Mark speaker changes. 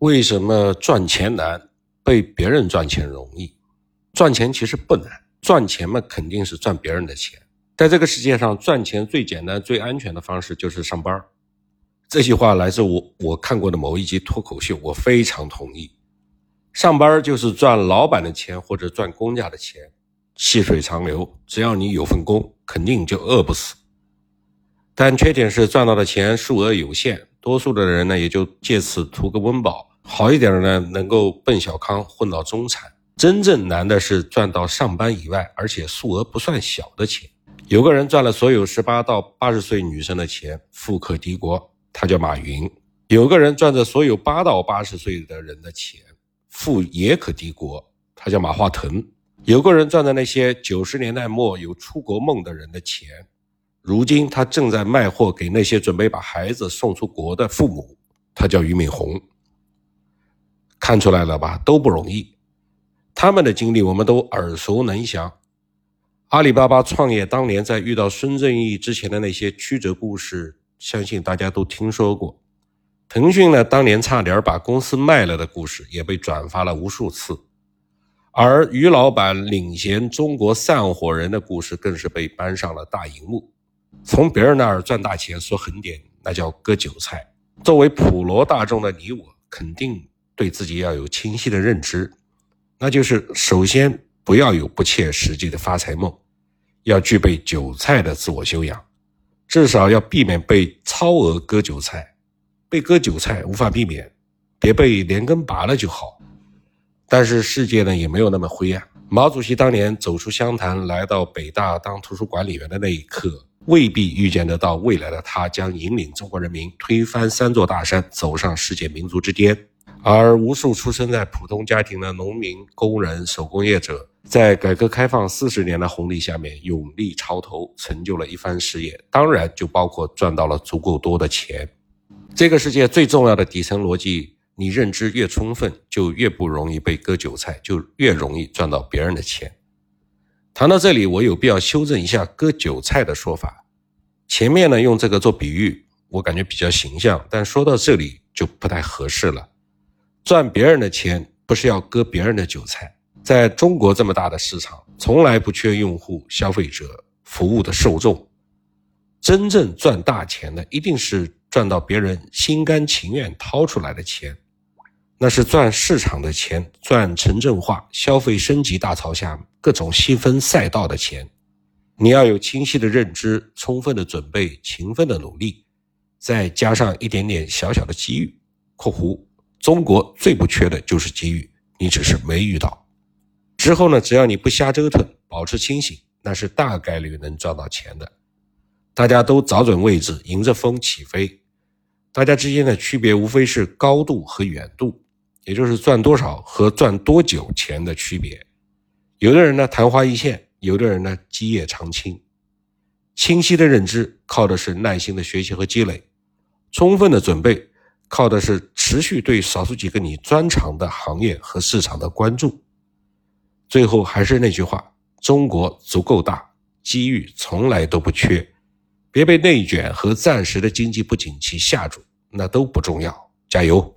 Speaker 1: 为什么赚钱难，被别人赚钱容易？赚钱其实不难，赚钱嘛肯定是赚别人的钱。在这个世界上，赚钱最简单、最安全的方式就是上班。这句话来自我我看过的某一集脱口秀，我非常同意。上班就是赚老板的钱或者赚公家的钱，细水长流。只要你有份工，肯定就饿不死。但缺点是赚到的钱数额有限，多数的人呢也就借此图个温饱。好一点的呢，能够奔小康混到中产。真正难的是赚到上班以外，而且数额不算小的钱。有个人赚了所有十八到八十岁女生的钱，富可敌国，他叫马云。有个人赚着所有八到八十岁的人的钱，富也可敌国，他叫马化腾。有个人赚着那些九十年代末有出国梦的人的钱。如今他正在卖货给那些准备把孩子送出国的父母，他叫俞敏洪。看出来了吧？都不容易。他们的经历我们都耳熟能详。阿里巴巴创业当年在遇到孙正义之前的那些曲折故事，相信大家都听说过。腾讯呢，当年差点把公司卖了的故事也被转发了无数次。而于老板领衔中国散伙人的故事，更是被搬上了大荧幕。从别人那儿赚大钱说狠点，那叫割韭菜。作为普罗大众的你我，肯定对自己要有清晰的认知，那就是首先不要有不切实际的发财梦，要具备韭菜的自我修养，至少要避免被超额割韭菜。被割韭菜无法避免，别被连根拔了就好。但是世界呢也没有那么灰暗。毛主席当年走出湘潭，来到北大当图书管理员的那一刻。未必预见得到未来的他将引领中国人民推翻三座大山，走上世界民族之巅。而无数出生在普通家庭的农民、工人、手工业者，在改革开放四十年的红利下面，勇立潮头，成就了一番事业。当然，就包括赚到了足够多的钱。这个世界最重要的底层逻辑，你认知越充分，就越不容易被割韭菜，就越容易赚到别人的钱。谈到这里，我有必要修正一下“割韭菜”的说法。前面呢用这个做比喻，我感觉比较形象，但说到这里就不太合适了。赚别人的钱不是要割别人的韭菜。在中国这么大的市场，从来不缺用户、消费者、服务的受众。真正赚大钱的，一定是赚到别人心甘情愿掏出来的钱。那是赚市场的钱，赚城镇化、消费升级大潮下各种细分赛道的钱。你要有清晰的认知、充分的准备、勤奋的努力，再加上一点点小小的机遇（括弧中国最不缺的就是机遇，你只是没遇到）。之后呢，只要你不瞎折腾，保持清醒，那是大概率能赚到钱的。大家都找准位置，迎着风起飞。大家之间的区别无非是高度和远度。也就是赚多少和赚多久钱的区别。有的人呢昙花一现，有的人呢基业长青。清晰的认知靠的是耐心的学习和积累，充分的准备靠的是持续对少数几个你专长的行业和市场的关注。最后还是那句话：中国足够大，机遇从来都不缺。别被内卷和暂时的经济不景气吓住，那都不重要。加油！